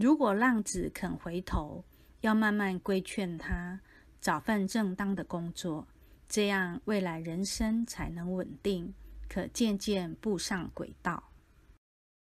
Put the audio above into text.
如果浪子肯回头要慢慢规劝他找份正当的工作这样未来人生才能稳定可渐渐步上轨道。